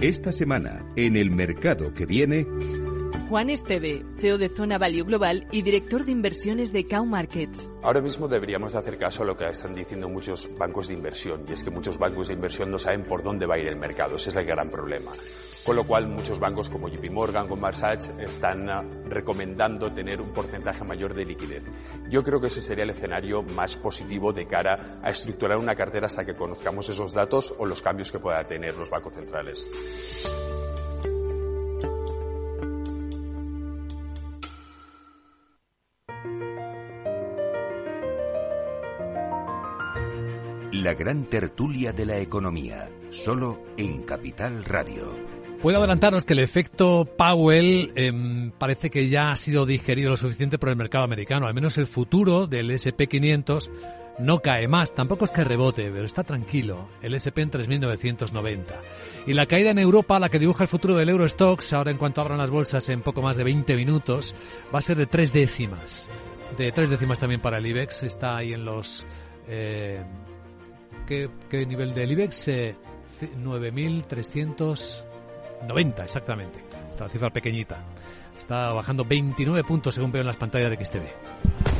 Esta semana, en el mercado que viene... Juan Esteve, CEO de Zona Value Global y director de inversiones de Cow Markets. Ahora mismo deberíamos hacer caso a lo que están diciendo muchos bancos de inversión, y es que muchos bancos de inversión no saben por dónde va a ir el mercado, ese es el gran problema. Con lo cual, muchos bancos como JP Morgan, Goldman Sachs, están ah, recomendando tener un porcentaje mayor de liquidez. Yo creo que ese sería el escenario más positivo de cara a estructurar una cartera hasta que conozcamos esos datos o los cambios que puedan tener los bancos centrales. La gran tertulia de la economía, solo en Capital Radio. Puedo adelantaros que el efecto Powell em, parece que ya ha sido digerido lo suficiente por el mercado americano. Al menos el futuro del SP500 no cae más. Tampoco es que rebote, pero está tranquilo. El SP en 3.990. Y la caída en Europa, la que dibuja el futuro del Eurostox, ahora en cuanto abran las bolsas en poco más de 20 minutos, va a ser de tres décimas. De tres décimas también para el IBEX. Está ahí en los... Eh, ¿qué, nivel del IBEX? 9.390, exactamente. Esta cifra pequeñita. Está bajando 29 puntos según veo en las pantallas de XTV.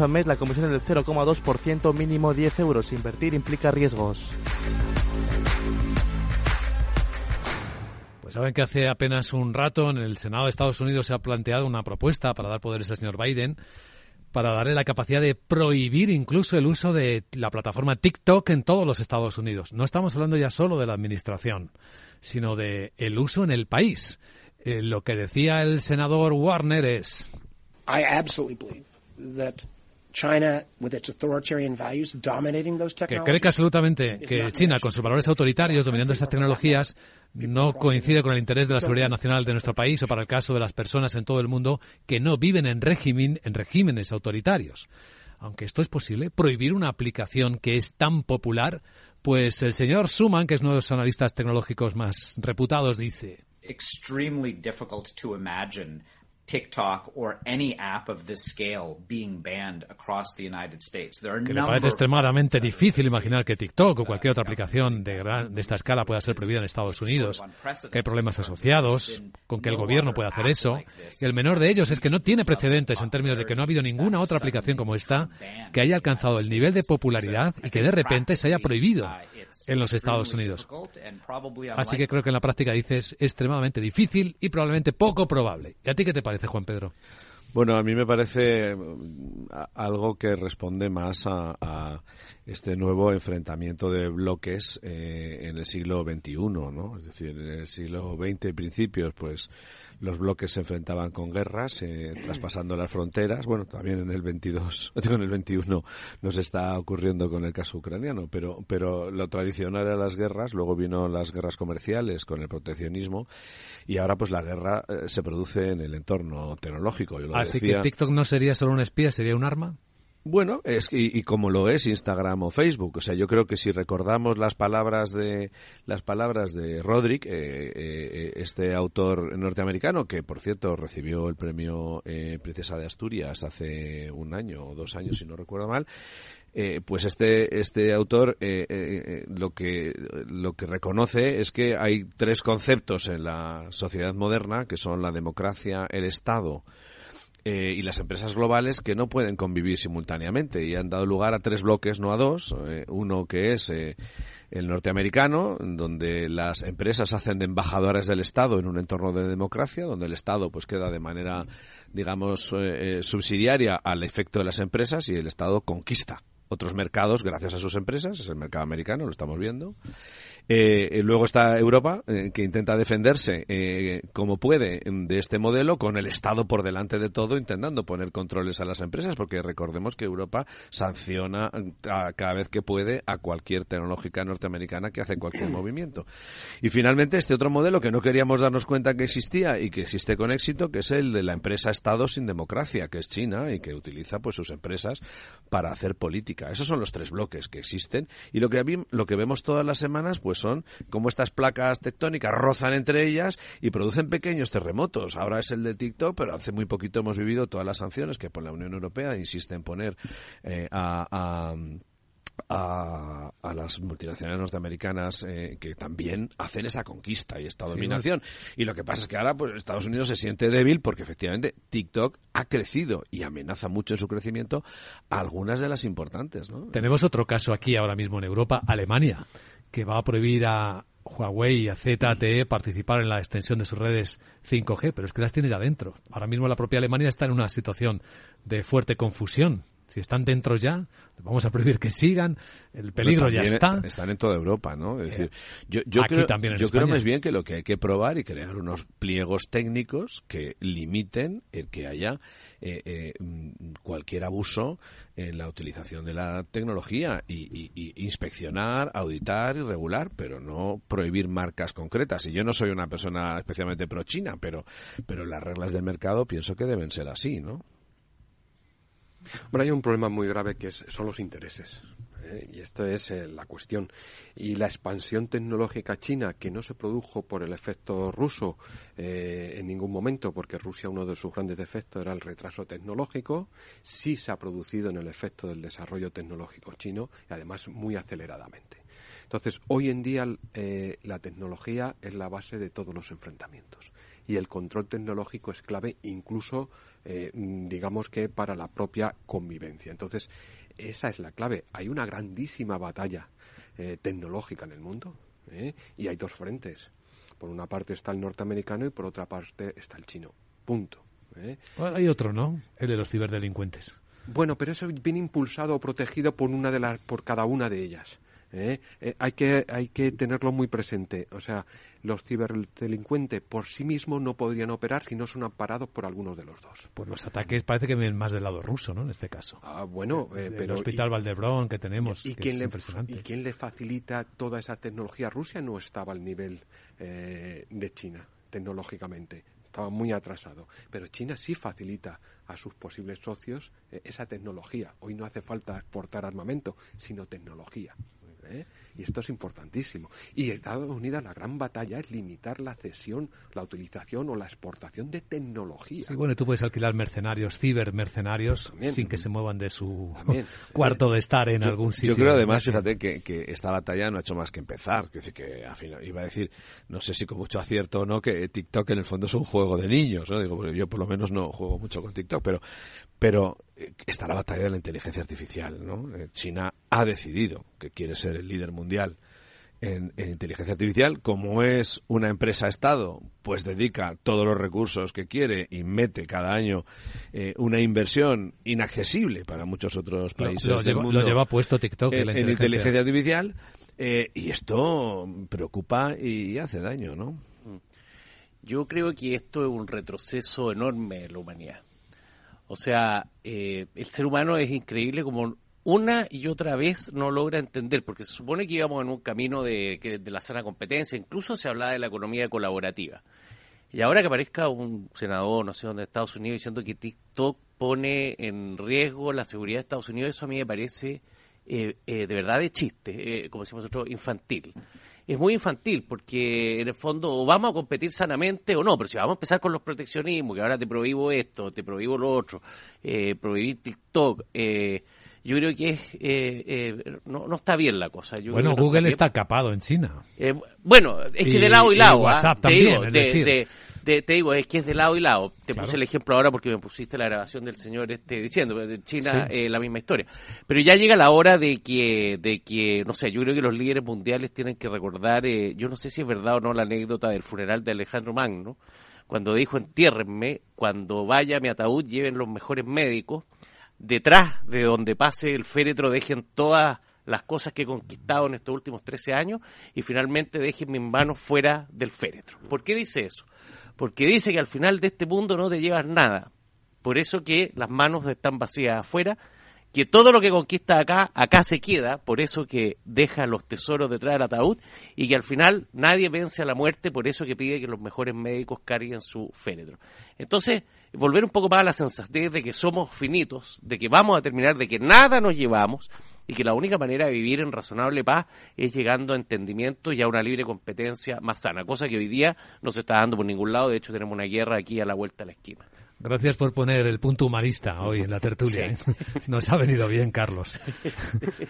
al mes, la comisión es del 0,2%, mínimo 10 euros. Invertir implica riesgos. Pues saben que hace apenas un rato en el Senado de Estados Unidos se ha planteado una propuesta para dar poderes al señor Biden para darle la capacidad de prohibir incluso el uso de la plataforma TikTok en todos los Estados Unidos. No estamos hablando ya solo de la administración, sino de el uso en el país. Eh, lo que decía el senador Warner es I absolutely believe that China, with its authoritarian values, dominating those que technologies, cree que absolutamente que China, con sus valores autoritarios dominando estas tecnologías, no coincide con el interés de la seguridad nacional de nuestro país o para el caso de las personas en todo el mundo que no viven en, régimen, en regímenes autoritarios. Aunque esto es posible, prohibir una aplicación que es tan popular, pues el señor Suman, que es uno de los analistas tecnológicos más reputados, dice extremely difficult to imagine TikTok or any app of this scale being banned across the United States. There are a que le number parece of extremadamente difícil imaginar que TikTok o cualquier otra aplicación de, gran- de esta escala pueda ser prohibida en Estados Unidos, que hay problemas asociados con que el gobierno pueda hacer eso, y el menor de ellos es que no tiene precedentes en términos de que no ha habido ninguna otra aplicación como esta que haya alcanzado el nivel de popularidad y que de repente se haya prohibido en los Estados Unidos. Así que creo que en la práctica dices extremadamente difícil y probablemente poco probable. ¿Y a ti qué te parece, Juan Pedro? Bueno, a mí me parece mm, algo que responde más a, a este nuevo enfrentamiento de bloques eh, en el siglo XXI, ¿no? Es decir, en el siglo XX principios, pues los bloques se enfrentaban con guerras, eh, traspasando las fronteras. Bueno, también en el 22, digo, en el 21 nos está ocurriendo con el caso ucraniano, pero, pero lo tradicional eran las guerras, luego vino las guerras comerciales con el proteccionismo y ahora pues la guerra eh, se produce en el entorno tecnológico. Yo lo Así decía- que TikTok no sería solo un espía, sería un arma. Bueno, es y, y como lo es Instagram o Facebook, o sea, yo creo que si recordamos las palabras de las palabras de Roderick, eh, eh, este autor norteamericano que por cierto recibió el premio eh, Princesa de Asturias hace un año o dos años si no recuerdo mal, eh, pues este este autor eh, eh, eh, lo que lo que reconoce es que hay tres conceptos en la sociedad moderna que son la democracia, el Estado eh, y las empresas globales que no pueden convivir simultáneamente y han dado lugar a tres bloques, no a dos. Eh, uno que es eh, el norteamericano, donde las empresas hacen de embajadores del Estado en un entorno de democracia, donde el Estado pues queda de manera, digamos, eh, eh, subsidiaria al efecto de las empresas y el Estado conquista otros mercados gracias a sus empresas, es el mercado americano, lo estamos viendo. Eh, eh, luego está Europa, eh, que intenta defenderse eh, como puede de este modelo, con el Estado por delante de todo, intentando poner controles a las empresas, porque recordemos que Europa sanciona mm, cada vez que puede a cualquier tecnológica norteamericana que hace cualquier movimiento. Y finalmente este otro modelo que no queríamos darnos cuenta que existía y que existe con éxito, que es el de la empresa Estado sin democracia, que es China y que utiliza pues sus empresas para hacer política. Esos son los tres bloques que existen y lo que lo que vemos todas las semanas pues son como estas placas tectónicas rozan entre ellas y producen pequeños terremotos. Ahora es el de TikTok, pero hace muy poquito hemos vivido todas las sanciones que por la Unión Europea insiste en poner eh, a- a a, a las multinacionales norteamericanas eh, que también hacen esa conquista y esta Sí, dominación. Y lo que pasa es que ahora pues Estados Unidos se siente débil porque efectivamente TikTok ha crecido y amenaza mucho en su crecimiento a algunas de las importantes, ¿no? Tenemos otro caso aquí ahora mismo en Europa, Alemania, que va a prohibir a Huawei y a ZTE participar en la extensión de sus redes 5G, pero es que las tiene ya dentro. Ahora mismo la propia Alemania está en una situación de fuerte confusión. Si están dentro ya, vamos a prohibir que sigan, el peligro ya está. Están en toda Europa, ¿no? Es decir, yo, yo Aquí creo, también en yo creo más bien que lo que hay que probar y crear unos pliegos técnicos que limiten el que haya eh, eh, mm, cualquier abuso en la utilización de la tecnología y, y- y inspeccionar, auditar y regular, pero no prohibir marcas concretas. Y yo no soy una persona especialmente pro China, pero, pero las reglas del mercado pienso que deben ser así, ¿no? Bueno, hay un problema muy grave que es, son los intereses. ¿eh? Y esto es eh, la cuestión. Y la expansión tecnológica china, que no se produjo por el efecto ruso eh, en ningún momento, porque Rusia uno de sus grandes defectos era el retraso tecnológico, sí se ha producido en el efecto del desarrollo tecnológico chino y además muy aceleradamente. Entonces, hoy en día la tecnología es la base de todos los enfrentamientos y el control tecnológico es clave incluso, digamos que, para la propia convivencia. Entonces, esa es la clave. Hay una grandísima batalla eh, tecnológica en el mundo ¿eh? y hay dos frentes. Por una parte está el norteamericano y por otra parte está el chino. Punto. ¿eh? hay otro, ¿no? El de los ciberdelincuentes. Bueno, pero eso viene impulsado o protegido por una de las, por cada una de ellas. ¿Eh? Eh, hay, que, hay que tenerlo muy presente. O sea, los ciberdelincuentes por sí mismos no podrían operar si no son amparados por algunos de los dos. Pues los ataques parece que vienen más del lado ruso, ¿no? En este caso. Ah, bueno, eh, pero... El Hospital Valdebrón que tenemos, ¿y, quién le, ¿Y quién le facilita toda esa tecnología? Rusia no estaba al nivel de China tecnológicamente estaba muy atrasado. Pero China sí facilita a sus posibles socios esa tecnología. Hoy no hace falta exportar armamento, sino tecnología. ¿Eh? Y esto es importantísimo. Y Estados Unidos la gran batalla es limitar la cesión, la utilización o la exportación de tecnología. Sí, bueno, tú puedes alquilar mercenarios, cibermercenarios, sin que se muevan de su cuarto de estar en algún sitio. Yo creo además, fíjate, que, esta batalla no ha hecho más que empezar. Que, que al final, iba a decir, no sé si con mucho acierto o no, que TikTok en el fondo es un juego de niños. ¿no? Digo, yo por lo menos no juego mucho con TikTok, pero, pero eh, está la batalla de la inteligencia artificial. ¿no? Eh, China ha decidido que quiere ser el líder mundial en, inteligencia artificial. Como es una empresa-estado, pues dedica todos los recursos que quiere y mete cada año eh, una inversión inaccesible para muchos otros países lo, del mundo. Lo lleva puesto TikTok en, inteligencia, artificial. y esto preocupa y hace daño, ¿no? Yo creo que esto es un retroceso enorme en la humanidad. O sea, eh, el ser humano es increíble como una y otra vez no logra entender, porque se supone que íbamos en un camino de, de la sana competencia, incluso se hablaba de la economía colaborativa. Y ahora que aparezca un senador, no sé dónde, de Estados Unidos, diciendo que TikTok pone en riesgo la seguridad de Estados Unidos, eso a mí me parece eh, eh, de verdad de chiste, como decimos nosotros, infantil es muy infantil, porque en el fondo vamos a competir sanamente o no, pero si vamos a empezar con los proteccionismos, que ahora te prohíbo esto, te prohíbo lo otro, eh, prohibir TikTok, eh, yo creo que es, eh, eh, no, no, está bien la cosa. bueno, Google está capado en China. bueno, es que de lado y lado. ¿ah? WhatsApp también, de, te, digo, es que es de lado y lado. Te puse el ejemplo ahora porque me pusiste la grabación del señor este diciendo, de China eh, la misma historia. Pero ya llega la hora de que, de que, no sé, yo creo que los líderes mundiales tienen que recordar, eh, yo no sé si es verdad o no la anécdota del funeral de Alejandro Magno, cuando dijo, entiérrenme, cuando vaya a mi ataúd lleven los mejores médicos, detrás de donde pase el féretro dejen todas las cosas que he conquistado en estos últimos 13 años y finalmente dejen mis manos fuera del féretro. ¿Por qué dice eso? porque dice que al final de este mundo no te llevas nada. Por eso que las manos están vacías afuera, que todo lo que conquista acá, acá se queda, por eso que deja los tesoros detrás del ataúd y que al final nadie vence a la muerte, por eso que pide que los mejores médicos carguen su féretro. Entonces, volver un poco más a la sensatez de que somos finitos, de que vamos a terminar, de que nada nos llevamos y que la única manera de vivir en razonable paz es llegando a entendimiento y a una libre competencia más sana, cosa que hoy día no se está dando por ningún lado, de hecho tenemos una guerra aquí a la vuelta de la esquina. Gracias por poner el punto humanista hoy en la tertulia. ¿eh? Nos ha venido bien, Carlos.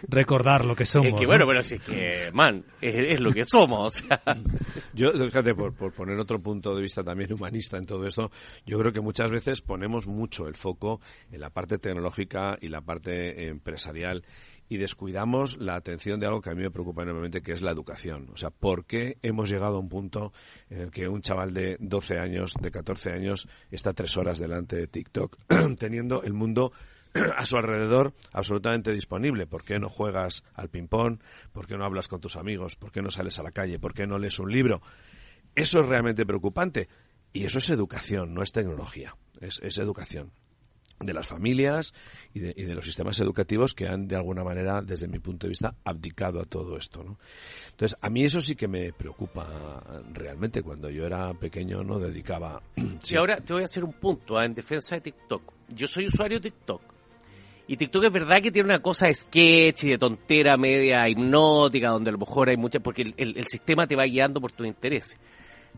Recordar lo que somos. Es que bueno, pero si es que, man, es, lo que somos. Yo, fíjate, por, por, poner otro punto de vista también humanista en todo esto, yo creo que muchas veces ponemos mucho el foco en la parte tecnológica y la parte empresarial y descuidamos la atención de algo que a mí me preocupa enormemente, que es la educación. O sea, ¿por qué hemos llegado a un punto en el que un chaval de 12 años, de 14 años, está tres horas delante de TikTok, teniendo el mundo a su alrededor absolutamente disponible. ¿Por qué no juegas al ping-pong? ¿Por qué no hablas con tus amigos? ¿Por qué no sales a la calle? ¿Por qué no lees un libro? Eso es realmente preocupante. Y eso es educación, no es tecnología. Es, es educación de las familias y de, los sistemas educativos que han de alguna manera desde mi punto de vista abdicado a todo esto ¿no? entonces a mí eso sí que me preocupa realmente cuando yo era pequeño no dedicaba sí. ahora te voy a hacer un punto ¿ah? en defensa de TikTok yo soy usuario de TikTok Y TikTok es verdad que tiene una cosa de sketch y de tontera media hipnótica, donde a lo mejor hay muchas, porque el, el sistema te va guiando por tus intereses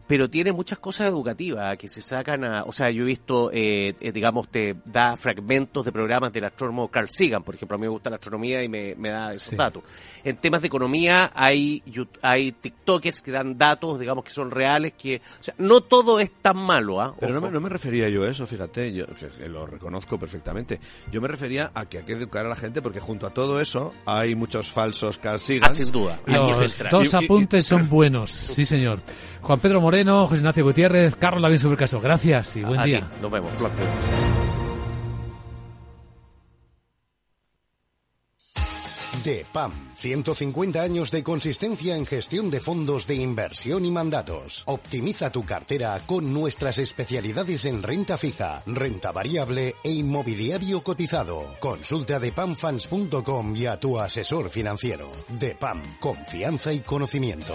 pero tiene muchas cosas educativas que se sacan a, o sea, yo he visto, eh, eh, digamos, te da fragmentos de programas del astrónomo Carl Sagan, por ejemplo, a mí me gusta la astronomía y me, da esos datos. En temas de economía hay, hay TikTokers que dan datos, digamos, que son reales, que, o sea, no todo es tan malo, ¿ah? Pero no me, refería yo a eso, fíjate, yo que, lo reconozco perfectamente. Yo me refería a que hay que educar a la gente porque junto a todo eso hay muchos falsos Carl Sagan. Ah, sin duda. Los dos apuntes son buenos, sí señor. Juan Pedro Moreno, José Ignacio Gutiérrez, Carlos Lavín sobre el caso. Gracias y buen día. Nos vemos. De PAM, 150 años de consistencia en gestión de fondos de inversión y mandatos. Optimiza tu cartera con nuestras especialidades en renta fija, renta variable e inmobiliario cotizado. Consulta de pamfans.com y a tu asesor financiero. De PAM, confianza y conocimiento.